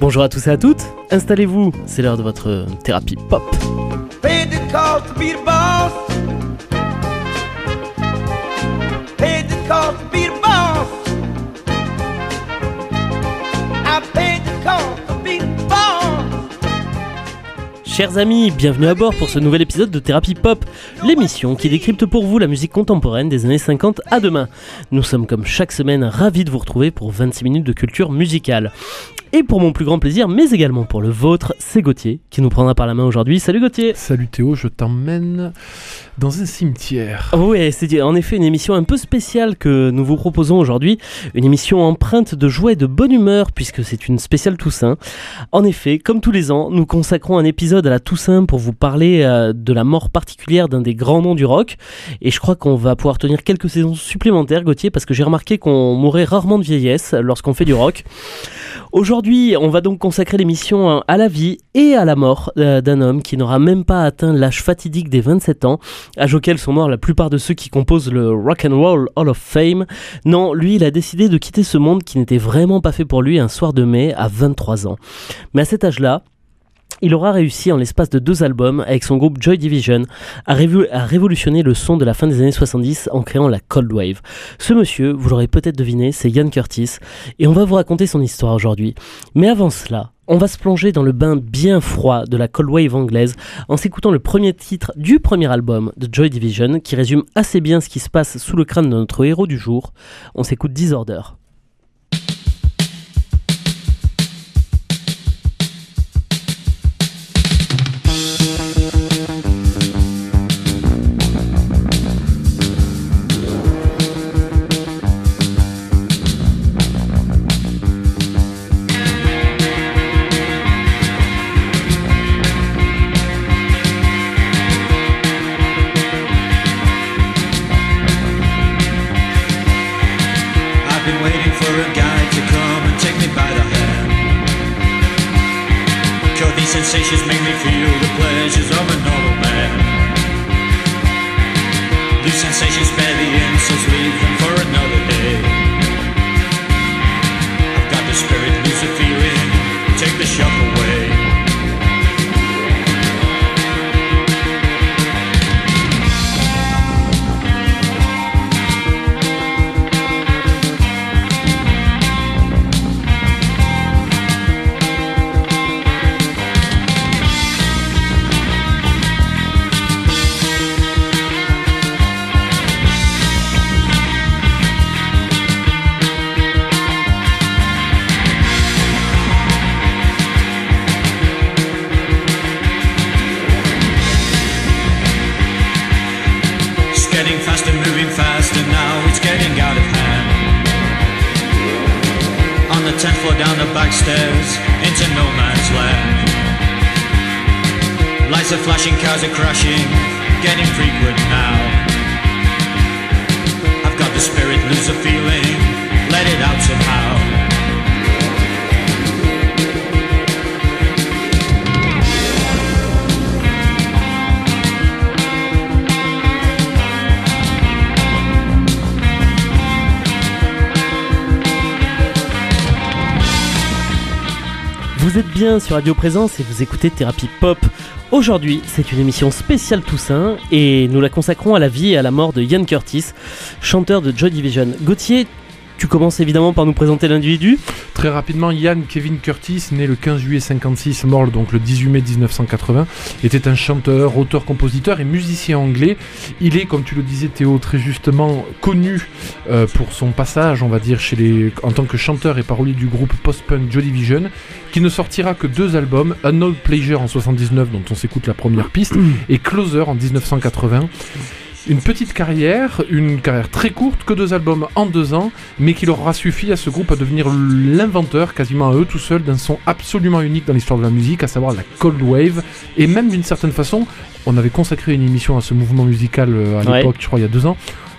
Bonjour à tous et à toutes, installez-vous, c'est l'heure de votre thérapie pop. Chers amis, bienvenue à bord pour ce nouvel épisode de Thérapie Pop, l'émission qui décrypte pour vous la musique contemporaine des années 50 à demain. Nous sommes comme chaque semaine ravis de vous retrouver pour 26 minutes de culture musicale. Et pour mon plus grand plaisir, mais également pour le vôtre, c'est Gauthier qui nous prendra par la main aujourd'hui. Salut Gauthier Salut Théo, je t'emmène dans un cimetière. Oui, c'est en effet une émission un peu spéciale que nous vous proposons aujourd'hui. Une émission empreinte de joie et de bonne humeur puisque c'est une spéciale Toussaint. En effet, comme tous les ans, nous consacrons un épisode à la Toussaint pour vous parler euh, de la mort particulière d'un des grands noms du rock. Et je crois qu'on va pouvoir tenir quelques saisons supplémentaires, Gauthier, parce que j'ai remarqué qu'on mourrait rarement de vieillesse lorsqu'on fait du rock. Aujourd'hui, on va donc consacrer l'émission à la vie et à la mort euh, d'un homme qui n'aura même pas atteint l'âge fatidique des 27 ans, âge auquel sont morts la plupart de ceux qui composent le Rock and Roll Hall of Fame. Non, lui, il a décidé de quitter ce monde qui n'était vraiment pas fait pour lui un soir de mai à 23 ans. Mais à cet âge-là, il aura réussi en l'espace de deux albums avec son groupe Joy Division à, révolutionner le son de la fin des années 70 en créant la Cold Wave. Ce monsieur, vous l'aurez peut-être deviné, c'est Ian Curtis et on va vous raconter son histoire aujourd'hui. Mais avant cela, on va se plonger dans le bain bien froid de la Cold Wave anglaise en s'écoutant le premier titre du premier album de Joy Division qui résume assez bien ce qui se passe sous le crâne de notre héros du jour. On s'écoute Disorder. fades into no man's land. Lights are flashing, cars are crashing, getting frequent now. I've got the spirit, lose a feeling, let it out somehow. Vous êtes bien sur Radio Présence et vous écoutez Thérapie Pop. Aujourd'hui, c'est une émission spéciale Toussaint et nous la consacrons à la vie et à la mort de Ian Curtis, chanteur de Joy Division. Gauthier, tu commences évidemment par nous présenter l'individu. Très rapidement, Ian Kevin Curtis, né le 15 juillet 56, mort donc le 18 mai 1980, était un chanteur, auteur, compositeur et musicien anglais. Il est, comme tu le disais Théo, très justement connu euh, pour son passage, on va dire, chez les, en tant que chanteur et parolier du groupe post-punk Joy Division, qui ne sortira que deux albums, Old Pleasure en 79, dont on s'écoute la première piste, et Closer en 1980 une petite carrière, une carrière très courte, que deux albums en deux ans, mais qui leur aura suffi à ce groupe à devenir l'inventeur, quasiment à eux tout seuls, d'un son absolument unique dans l'histoire de la musique, à savoir la Cold Wave, et même d'une certaine façon, on avait consacré une émission à ce mouvement musical euh, à l'époque, je crois il y a deux ans,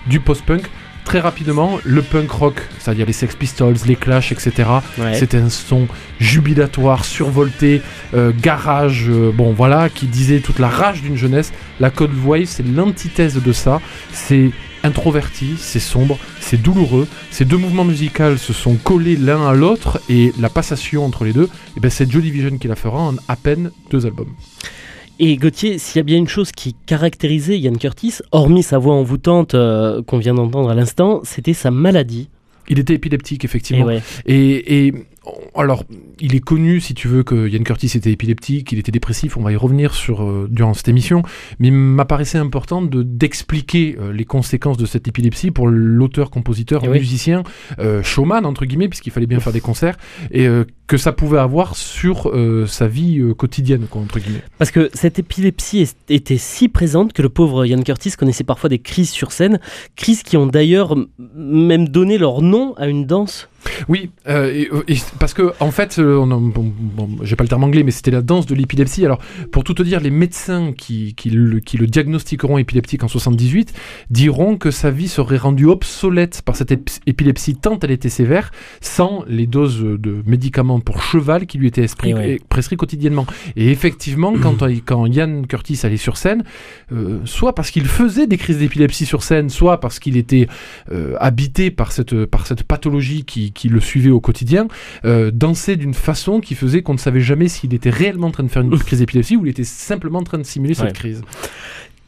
du post-punk très rapidement, le punk rock, c'est-à-dire les Sex Pistols, les Clash, etc. C'était un son jubilatoire, survolté, euh, garage, euh, bon voilà, qui disait toute la rage d'une jeunesse. La Cold Wave, c'est l'antithèse de ça. C'est introverti, c'est sombre, c'est douloureux. Ces deux mouvements musicaux se sont collés l'un à l'autre et la passation entre les deux, eh ben, c'est Joy Division qui la fera en à peine deux albums. Et Gauthier, s'il y a bien une chose qui caractérisait Ian Curtis, hormis sa voix envoûtante euh, qu'on vient d'entendre à l'instant, c'était sa maladie. Il était épileptique, effectivement. Et ouais. Et, et, alors, il est connu, si tu veux, que Ian Curtis était épileptique, qu'il était dépressif. On va y revenir sur euh, durant cette émission. Mais il m'apparaissait important de d'expliquer euh, les conséquences de cette épilepsie pour l'auteur, compositeur, Et oui. musicien, euh, showman entre guillemets, puisqu'il fallait bien faire des concerts, et euh, que ça pouvait avoir sur sa vie quotidienne, quoi, entre guillemets. Parce que cette épilepsie est- était si présente que le pauvre Ian Curtis connaissait parfois des crises sur scène, crises qui ont d'ailleurs même donné leur nom à une danse. Oui, euh, et- et parce que en fait, euh, bon, bon, j'ai pas le terme anglais, mais c'était la danse de l'épilepsie. Alors, pour tout te dire, les médecins qui, qui, le, qui le diagnostiqueront épileptique en 78 diront que sa vie serait rendue obsolète par cette ép- épilepsie tant elle était sévère, sans les doses de médicaments pour cheval qui lui étaient esprit- ouais. prescrits quotidiennement. Et effectivement, quand, quand Ian Curtis allait sur scène, euh, soit parce qu'il faisait des crises d'épilepsie sur scène, soit parce qu'il était euh, habité par cette, par cette pathologie qui, qui le suivait au quotidien, euh, dansait d'une façon qui faisait qu'on ne savait jamais s'il était réellement en train de faire une crise d'épilepsie ou il était simplement en train de simuler Ouais. cette crise.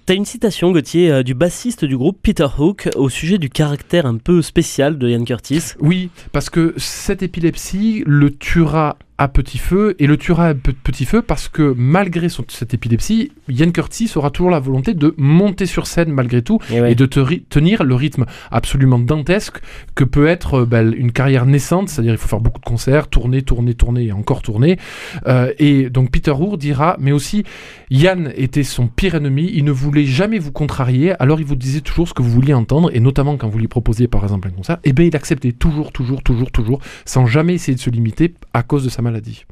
T'as une citation, Gauthier, euh, du bassiste du groupe Peter Hook au sujet du caractère un peu spécial de Ian Curtis. Oui, parce que cette épilepsie le tuera à petit feu et le tuera à pe- petit feu parce que malgré son- cette épilepsie, Ian Curtis aura toujours la volonté de monter sur scène malgré tout Et ouais. et de te tenir le rythme absolument dantesque que peut être euh, ben, une carrière naissante, c'est-à-dire il faut faire beaucoup de concerts, tourner, tourner, tourner et encore tourner. Euh, et donc Peter Hour dira, mais aussi Yann était son pire ennemi, il ne voulait jamais vous contrarier, alors il vous disait toujours ce que vous vouliez entendre, et notamment quand vous lui proposiez par exemple un concert, et bien il acceptait toujours, toujours, toujours, toujours, sans jamais essayer de se limiter à cause de sa maladie maladie.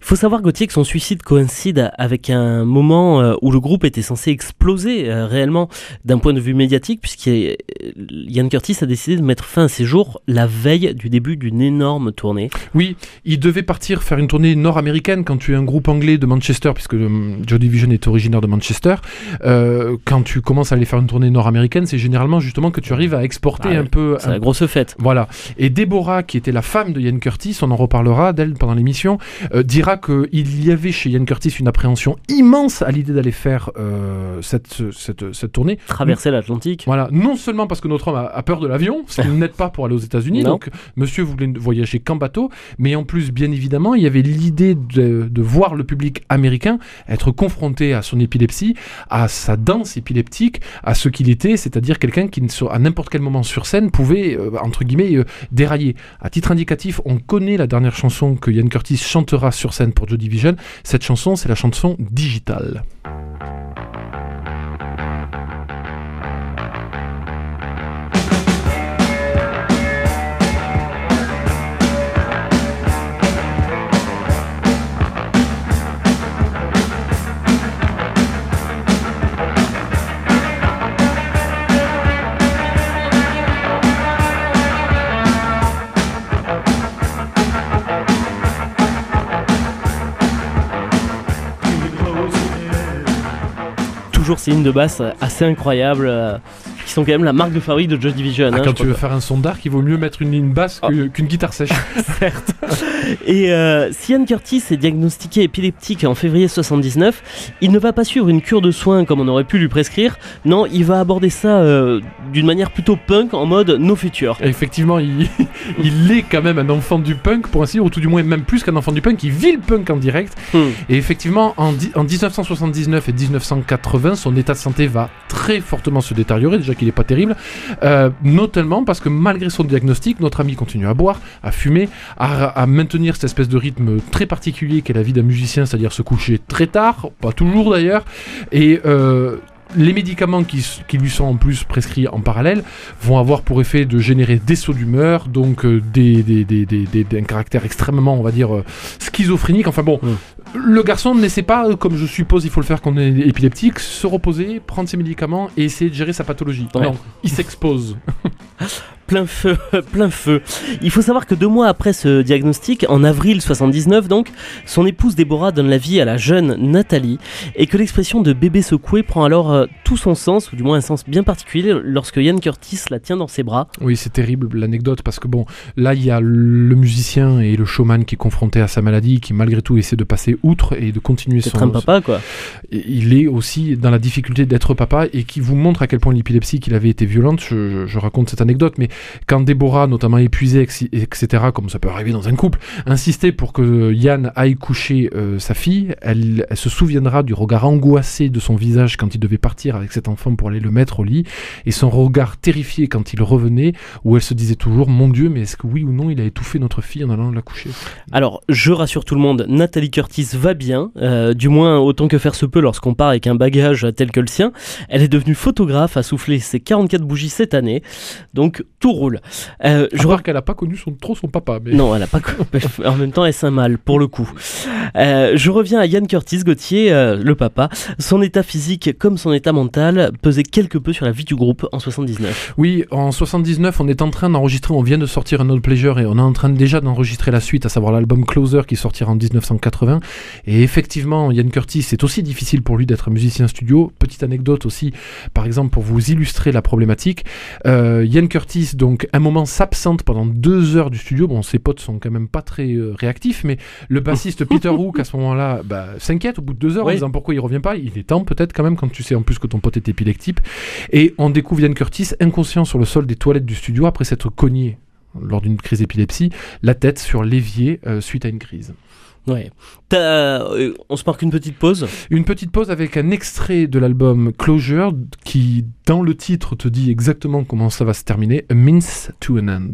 Il faut savoir, Gauthier, que son suicide coïncide avec un moment euh, où le groupe était censé exploser euh, réellement d'un point de vue médiatique, puisqu'Ian Curtis a décidé de mettre fin à ses jours la veille du début d'une énorme tournée. Oui, il devait partir faire une tournée nord-américaine quand tu es un groupe anglais de Manchester, puisque euh, Joy Division est originaire de Manchester. Euh, quand tu commences à aller faire une tournée nord-américaine, c'est généralement justement que tu arrives à exporter Ah, un peu. C'est un- la grosse fête. Voilà. Et Déborah, qui était la femme de Ian Curtis, on en reparlera d'elle pendant l'émission, euh, dira qu'il y avait chez Ian Curtis une appréhension immense à l'idée d'aller faire euh, cette, cette, cette tournée. Traverser l'Atlantique. Voilà, non seulement parce que notre homme a, a peur de l'avion, ce qui n'aide pas pour aller aux États-Unis, donc monsieur voulait voyager qu'en bateau, mais en plus, bien évidemment, il y avait l'idée de, de voir le public américain être confronté à son épilepsie, à sa danse épileptique, à ce qu'il était, c'est-à-dire quelqu'un qui, à n'importe quel moment sur scène, pouvait, euh, entre guillemets, euh, dérailler. À titre indicatif, on connaît la dernière chanson que Ian Curtis chantera sur scène pour Joe Division. Cette chanson, c'est la chanson Digital. Toujours ces lignes de basse assez incroyables, euh, qui sont quand même la marque de fabrique de Joy Division. Ah, hein, quand tu veux faire un son d'arc, il vaut mieux mettre une ligne basse que- qu'une guitare sèche. certes. Et euh, si Ian Curtis est diagnostiqué épileptique en février 79, il ne va pas suivre une cure de soins comme on aurait pu lui prescrire. Non, il va aborder ça euh, d'une manière plutôt punk en mode no future. Et Effectivement, il, il est quand même un enfant du punk, pour ainsi dire, ou tout du moins même plus qu'un enfant du punk, il vit le punk en direct. Hmm. Et effectivement, en, di- en 1979 et 1980, son état de santé va très fortement se détériorer, déjà qu'il n'est pas terrible, euh, notamment parce que malgré son diagnostic, notre ami continue à boire, à fumer, à, à maintenir cette espèce de rythme très particulier qu'est la vie d'un musicien, c'est-à-dire se coucher très tard, pas toujours d'ailleurs, et... euh, les médicaments qui, lui sont en plus prescrits en parallèle vont avoir pour effet de générer des sauts d'humeur, donc euh, des, des, des, des, des- d'un caractère extrêmement, on va dire, euh, schizophrénique. Enfin bon, le garçon ne laissait pas, comme je suppose il faut le faire quand on est épileptique, se reposer, prendre ses médicaments et essayer de gérer sa pathologie. Ouais. Non, il s'expose. plein feu, plein feu. Il faut savoir que deux mois après ce diagnostic, en avril 79 donc, son épouse Déborah donne la vie à la jeune Nathalie et que l'expression de bébé secoué prend alors euh, tout son sens, ou du moins un sens bien particulier, lorsque Ian Curtis la tient dans ses bras. Oui, c'est terrible l'anecdote parce que bon, là il y a le musicien et le showman qui est confronté à sa maladie, qui malgré tout essaie de passer outre et de continuer son. un papa quoi. Il est aussi dans la difficulté d'être papa et qui vous montre à quel point l'épilepsie qu'il avait été violente. Je, raconte cette anecdote, mais quand Déborah, notamment épuisée, etc., comme ça peut arriver dans un couple, insistait pour que Yann aille coucher euh, sa fille, elle, se souviendra du regard angoissé de son visage quand il devait partir avec cet enfant pour aller le mettre au lit, et son regard terrifié quand il revenait, où elle se disait toujours Mon Dieu, mais est-ce que oui ou non il a étouffé notre fille en allant la coucher? Alors, je rassure tout le monde, Nathalie Curtis va bien, euh, du moins autant que faire se peut lorsqu'on part avec un bagage tel que le sien. Elle est devenue photographe, a soufflé ses 44 bougies cette année, donc tout roule. Euh, je vois qu'elle n'a pas connu son, trop son papa. Mais... Non, elle n'a pas En même temps, est-ce un mal, pour le coup euh, Je reviens à Yann Curtis Gauthier, euh, le papa. Son état physique comme son état mental pesait quelque peu sur la vie du groupe en 79. Oui, en 79, on est en train d'enregistrer, on vient de sortir un autre Pleasure et on est en train déjà d'enregistrer la suite, à savoir l'album Closer qui sortira en 1980. Et effectivement, Yann Curtis, c'est aussi difficile pour lui d'être musicien studio. Petite anecdote aussi, par exemple, pour vous illustrer la problématique. Yann Curtis, donc, un moment s'absente pendant deux heures du studio. Bon, ses potes sont quand même pas très euh, réactifs, mais le bassiste Peter Hook, à ce moment-là, bah, s'inquiète au bout de deux heures en disant pourquoi il revient pas. Il est temps peut-être quand même quand tu sais en plus que ton pote est épileptique. Et on découvre Yann Curtis inconscient sur le sol des toilettes du studio après s'être cogné lors d'une crise d'épilepsie, la tête sur l'évier euh, suite à une crise. Ouais. Euh, on se marque une petite pause Une petite pause avec un extrait de l'album Closure qui, dans le titre, te dit exactement comment ça va se terminer. A Means to an End.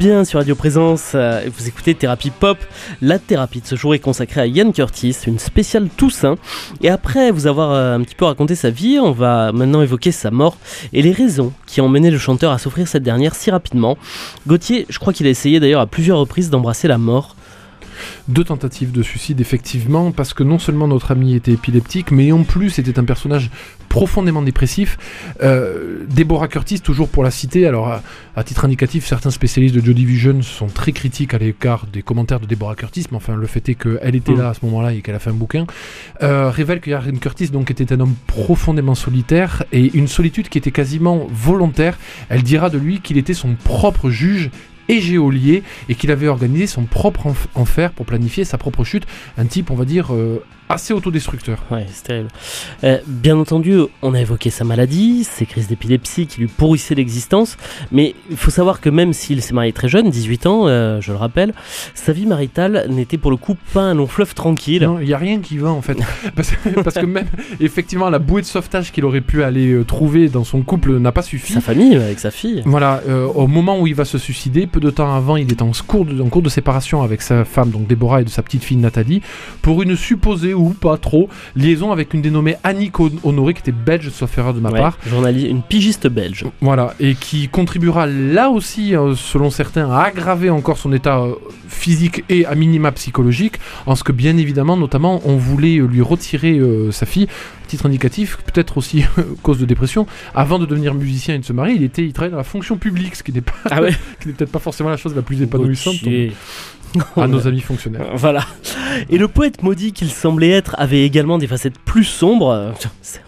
Bien sur Radio Présence, euh, vous écoutez Thérapie Pop. La thérapie de ce jour est consacrée à Ian Curtis, une spéciale Toussaint. Et après vous avoir euh, un petit peu raconté sa vie, on va maintenant évoquer sa mort et les raisons qui ont mené le chanteur à s'offrir cette dernière si rapidement. Gauthier, je crois qu'il a essayé d'ailleurs à plusieurs reprises d'embrasser la mort deux tentatives de suicide effectivement parce que non seulement notre ami était épileptique mais en plus c'était un personnage profondément dépressif. Euh, Deborah Curtis, toujours pour la citer, alors à, titre indicatif, certains spécialistes de Joe Division sont très critiques à l'écart des commentaires de Deborah Curtis, mais enfin le fait est qu'elle était mm. là à ce moment-là et qu'elle a fait un bouquin, euh, révèle que Ian Curtis donc était un homme profondément solitaire et une solitude qui était quasiment volontaire. Elle dira de lui qu'il était son propre juge et géolier et qu'il avait organisé son propre enfer pour planifier sa propre chute. Un type, on va dire, euh, assez autodestructeur. Ouais, c'est terrible. Euh, bien entendu, on a évoqué sa maladie, ses crises d'épilepsie qui lui pourrissaient l'existence, mais il faut savoir que même s'il s'est marié très jeune, 18 ans, euh, je le rappelle, sa vie maritale n'était pour le coup pas un long fleuve tranquille. Non, il n'y a rien qui va en fait. parce, que même, effectivement, la bouée de sauvetage qu'il aurait pu aller euh, trouver dans son couple n'a pas suffi. Sa famille, avec sa fille. Voilà, au moment où il va se suicider, peu de temps avant, il est en cours de, en cours de séparation avec sa femme, donc Déborah, et de sa petite fille Nathalie, pour une supposée ou pas trop. Liaison avec une dénommée Annick Honoré, qui était belge, sauf erreur de ma Ouais, part. journaliste, une pigiste belge. Voilà, et qui contribuera là aussi, euh, selon certains, à aggraver encore son état euh, physique et à minima psychologique, en ce que bien évidemment, notamment, on voulait euh, lui retirer euh, sa fille. Titre indicatif, peut-être aussi cause de dépression. Avant de devenir musicien et de se marier, il était, il travaillait dans la fonction publique, ce qui n'est pas, Ah ouais qui n'est peut-être pas forcément la chose la plus épanouissante à nos amis fonctionnaires. Voilà. Et le poète maudit qu'il semblait être avait également des facettes plus sombres, euh,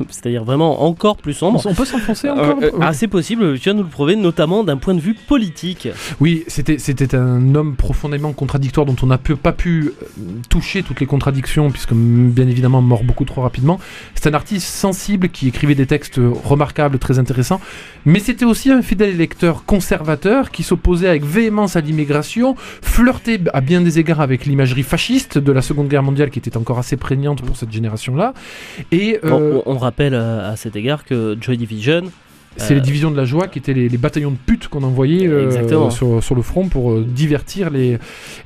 c'est-à-dire vraiment encore plus sombres. On peut s'enfoncer Euh, encore euh, ah, c'est possible, tu viens de nous le prouver, notamment d'un point de vue politique. Oui, c'était c'était un homme profondément contradictoire dont on n'a pas pu euh, toucher toutes les contradictions puisque bien évidemment mort beaucoup trop rapidement. C'est un artiste sensible qui écrivait des textes remarquables, très intéressants, mais c'était aussi un fidèle électeur conservateur qui s'opposait avec véhémence à l'immigration, flirtait à bien des égards avec l'imagerie fasciste de la Seconde Guerre mondiale qui était encore assez prégnante pour cette génération-là. Et euh, on, on rappelle euh, à cet égard que Joy Division, c'est Euh, les divisions de la joie qui étaient les, les bataillons de putes qu'on envoyait euh, sur, sur le front pour euh, divertir les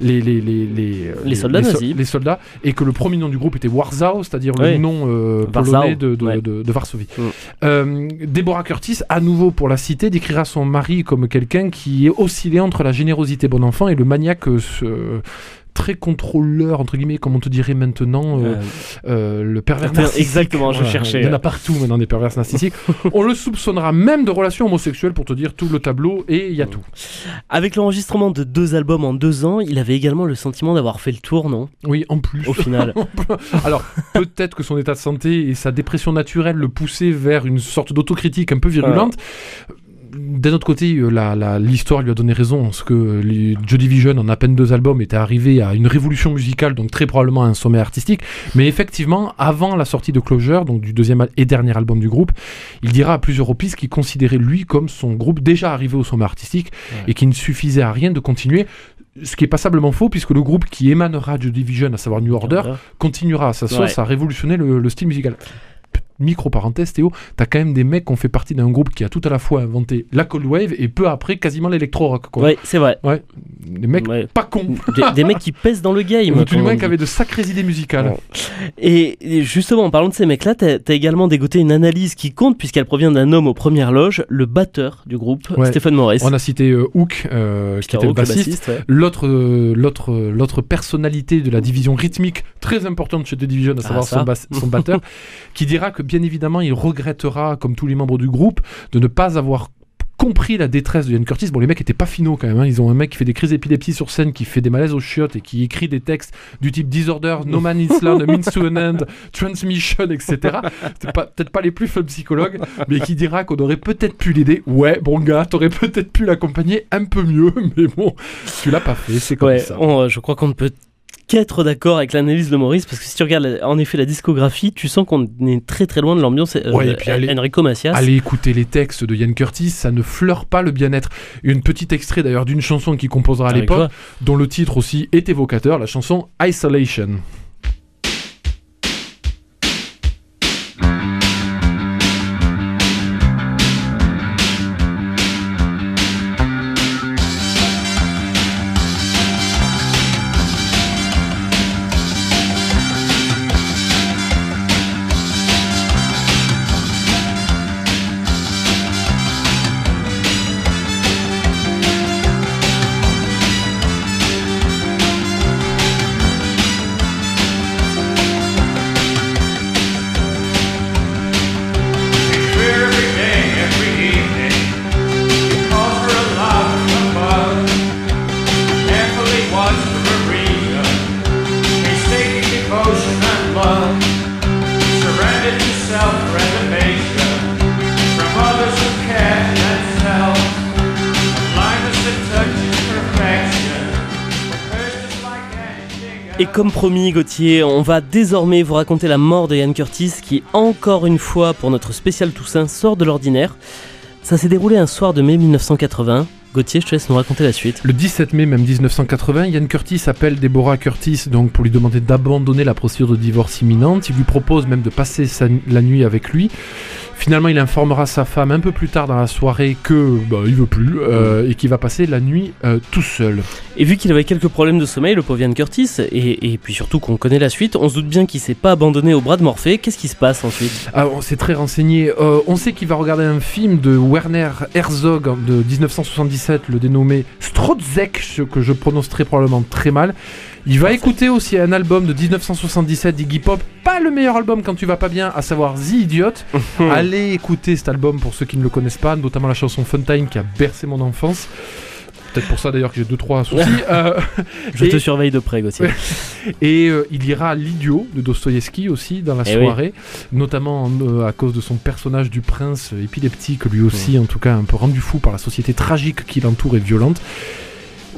les, les, les, les, Les soldats so- nazis. les soldats, et que le premier nom du groupe était Warsaw, c'est-à-dire le nom euh, polonais de, de, ouais. de- de Varsovie. Mm. Euh, Deborah Curtis, à nouveau pour la cité, décrira son mari comme quelqu'un qui est oscillé entre la générosité bon enfant et le maniaque euh, très contrôleur, entre guillemets, comme on te dirait maintenant, euh, euh, euh, le pervers Per- narcissique. exactement, je cherchais, Il y en a partout maintenant des pervers narcissiques. On le soupçonnera même de relations homosexuelles pour te dire tout le tableau et il y a tout. avec l'enregistrement de deux albums en deux ans, il avait également le sentiment d'avoir fait le tour, non? Oui, en plus. Au final. Alors, peut-être que son état de santé et sa dépression naturelle le poussaient vers une sorte d'autocritique un peu virulente. D'un autre côté, euh, l'histoire lui a donné raison, parce que les Joy Division, en à peine deux albums, était arrivé à une révolution musicale, donc très probablement à un sommet artistique. Mais effectivement, avant la sortie de Closure, donc du deuxième et dernier album du groupe, il dira à plusieurs reprises qu'il considérait lui comme son groupe déjà arrivé au sommet artistique Ouais. et qu'il ne suffisait à rien de continuer. Ce qui est passablement faux, puisque le groupe qui émanera de Division, à savoir New Order, continuera à sa sauce Ouais. à révolutionner le, le style musical. P- Micro parenthèse, Théo, t'as quand même des mecs qui ont fait partie d'un groupe qui a tout à la fois inventé la cold wave et peu après quasiment l'électro-rock. Ouais, c'est vrai. Ouais. Des mecs Ouais. pas cons. Des, des mecs qui pèsent dans le game. Ou du moins qui avaient de sacrées idées musicales. Ouais. Et, et justement, en parlant de ces mecs-là, t'as as également dégoté une analyse qui compte, puisqu'elle provient d'un homme aux premières loges, le batteur du groupe, Ouais. Stephen Morris. On a cité euh, Hook, euh, qui était le Hook, le bassiste. L'autre, euh, l'autre, euh, l'autre personnalité de la division rythmique très importante chez The Division, à Ah, savoir son, bass- son batteur, qui dira que bien évidemment il regrettera, comme tous les membres du groupe, de ne pas avoir compris la détresse de Ian Curtis. Bon, les mecs étaient pas finaux quand même. hein. Ils ont un mec qui fait des crises d'épilepsie sur scène, qui fait des malaises aux chiottes et qui écrit des textes du type Disorder, No Man is Land, Means to an End, Transmission, etc. Peut-être pas les plus fun psychologues, mais qui dira qu'on aurait peut-être pu l'aider. Ouais, bon gars, t'aurais peut-être pu l'accompagner un peu mieux, mais bon, tu l'as pas fait, c'est comme Ouais, ça. on- euh, je crois qu'on ne peut qu'être d'accord avec l'analyse de Maurice, parce que si tu regardes en effet la discographie, tu sens qu'on est très très loin de l'ambiance euh, Ouais, et puis allez- Enrico Macias. Allez écouter les textes de Ian Curtis, ça ne fleure pas le bien-être. Une petite extrait d'ailleurs d'une chanson qu'il composera à l'époque, dont le titre aussi est évocateur, la chanson Isolation. Promis, Gauthier, on va désormais vous raconter la mort de Ian Curtis, qui, encore une fois, pour notre spécial Toussaint, sort de l'ordinaire. Ça s'est déroulé un soir de mai 1980. Gauthier, je te laisse nous raconter la suite. Le 17 mai même 1980, Ian Curtis appelle Deborah Curtis donc pour lui demander d'abandonner la procédure de divorce imminente. Il lui propose même de passer sa- la nuit avec lui. Finalement, il informera sa femme un peu plus tard dans la soirée que bah, il veut plus euh, et qu'il va passer la nuit euh, tout seul. Et vu qu'il avait quelques problèmes de sommeil, le pauvre Ian Curtis, et, et puis surtout qu'on connaît la suite, on se doute bien qu'il s'est pas abandonné au bras de Morphée. Qu'est-ce qui se passe ensuite? Ah, on s'est très renseigné. Euh, on sait qu'il va regarder un film de Werner Herzog de 1977, le dénommé Strodzek, ce que je prononce très probablement très mal. Il va écouter aussi un album de 1977 d'Iggy Pop, pas le meilleur album quand tu vas pas bien, à savoir The Idiot. Allez écouter cet album pour ceux qui ne le connaissent pas, notamment la chanson Funtime qui a bercé mon enfance. Peut-être pour ça d'ailleurs que j'ai deux trois soucis. Euh, Je Et- te surveille de près, Gauthier. Et euh, il ira l'idiot de Dostoïevski aussi dans la Eh oui. soirée, notamment euh, à cause de son personnage du prince épileptique, lui aussi en tout cas un peu rendu fou par la société tragique qui l'entoure et violente.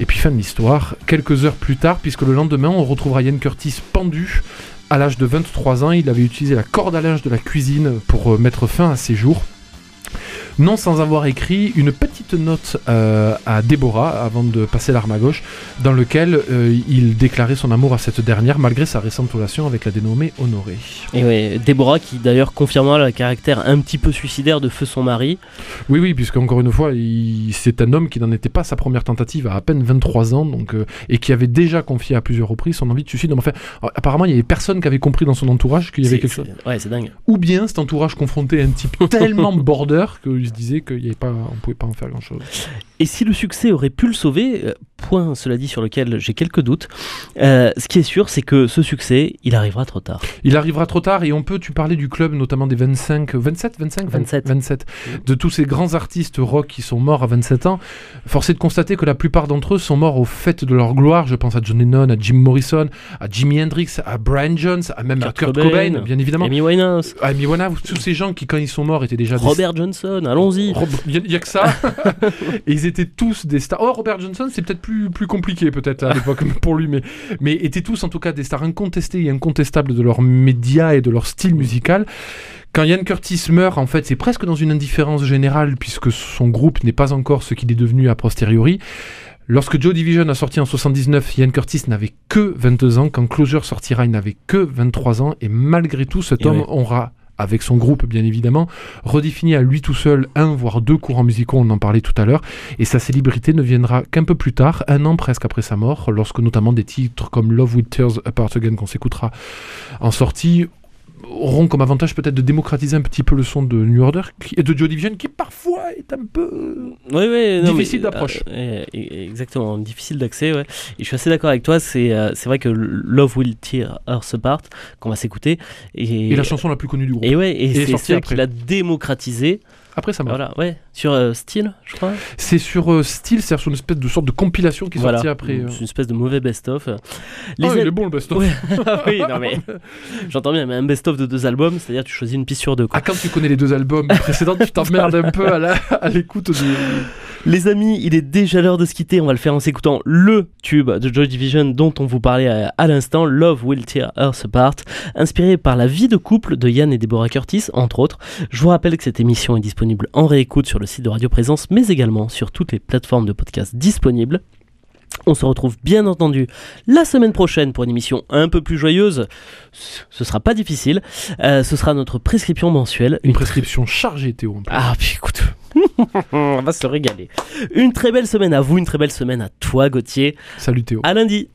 Et puis fin de l'histoire, quelques heures plus tard, puisque le lendemain on retrouvera Ian Curtis pendu. À l'âge de 23 ans, il avait utilisé la corde à linge de la cuisine pour mettre fin à ses jours. Non sans avoir écrit une petite note euh, à Déborah avant de passer l'arme à gauche, dans lequel euh, il déclarait son amour à cette dernière malgré sa récente relation avec la dénommée Honorée. Et ouais, Déborah qui d'ailleurs confirmera le caractère un petit peu suicidaire de feu son mari. Oui, oui, puisque encore une fois, il- c'est un homme qui n'en était pas à sa première tentative à à peine 23 ans, donc, euh, et qui avait déjà confié à plusieurs reprises son envie de suicide. Enfin, apparemment, il y avait personne qui avait compris dans son entourage qu'il y avait quelque chose. Ouais, c'est dingue. Ou bien cet entourage confronté à un type tellement border qu'il se disait qu'il y avait pas, on pouvait pas en faire grand chose. Et si le succès aurait pu le sauver, euh, point cela dit sur lequel j'ai quelques doutes, euh, ce qui est sûr c'est que ce succès, il arrivera trop tard. Il arrivera trop tard et on peut, tu parlais du club, notamment des 25, 27, 25, 27. 27, de tous ces grands artistes rock qui sont morts à 27 ans. Force est de constater que la plupart d'entre eux sont morts au fait de leur gloire. Je pense à John Lennon, à Jim Morrison, à Jimi Hendrix, à Brian Jones, à même à Kurt Kurt Cobain, Cobain, bien évidemment. Amy Winehouse, À Amy Winehouse, tous ces gens qui, quand ils sont morts, étaient déjà des Robert Johnson, allons-y. il n'y a, que ça. et ils étaient tous des stars. Oh, Robert Johnson, c'est peut-être plus, plus compliqué, peut-être, à l'époque, pour lui, mais, mais étaient tous, en tout cas, des stars incontestées et incontestables de leurs médias et de leur style musical. Quand Ian Curtis meurt, en fait, c'est presque dans une indifférence générale, puisque son groupe n'est pas encore ce qu'il est devenu a posteriori. Lorsque Joe Division a sorti en 79, Ian Curtis n'avait que 22 ans. Quand Closure sortira, il n'avait que 23 ans. Et malgré tout, cet Et homme aura, avec son groupe bien évidemment, redéfini à lui tout seul un voire deux courants musicaux, on en parlait tout à l'heure, et sa célébrité ne viendra qu'un peu plus tard, un an presque après sa mort, lorsque notamment des titres comme Love Will Tears Apart Again qu'on s'écoutera en sortie auront comme avantage peut-être de démocratiser un petit peu le son de New Order qui- et de Joe Division qui parfois est un peu Oui, oui, non, Difficile d'approche. euh, euh, exactement, difficile d'accès, ouais. Et je suis assez d'accord avec toi, c'est euh, c'est vrai que Love Will Tear Us Apart, qu'on va s'écouter, et, et la chanson la plus connue du groupe. et ouais, et est c'est celle après. qu'il a démocratisé, Après ça voilà, ouais, sur euh, Steel, je crois. C'est sur euh, Steel, c'est sur une espèce de sorte de compilation qui est voilà, sortie après. euh. c'est une espèce de mauvais best-of. Ah, Les il al- est bon le best-of. Ah oui, non mais j'entends bien, mais un best-of de deux albums, c'est-à-dire tu choisis une piste sur deux. Quoi. Ah, quand tu connais les deux albums précédents, tu t'emmerdes un peu à l'écoute du. Les amis, il est déjà l'heure de se quitter. On va le faire en s'écoutant le tube de Joy Division dont on vous parlait à, à l'instant, Love Will Tear Us Apart, inspiré par la vie de couple de Yann et Deborah Curtis, entre autres. Je vous rappelle que cette émission est disponible en réécoute sur le site de Radio Présence, mais également sur toutes les plateformes de podcast disponibles. On se retrouve bien entendu la semaine prochaine pour une émission un peu plus joyeuse. Ce sera pas difficile. Euh, ce sera notre prescription mensuelle. Une prescription chargée, Théo. en plus. Ah, puis écoute, on va se régaler. Une très belle semaine à vous, une très belle semaine à toi, Gauthier. Salut Théo. À lundi.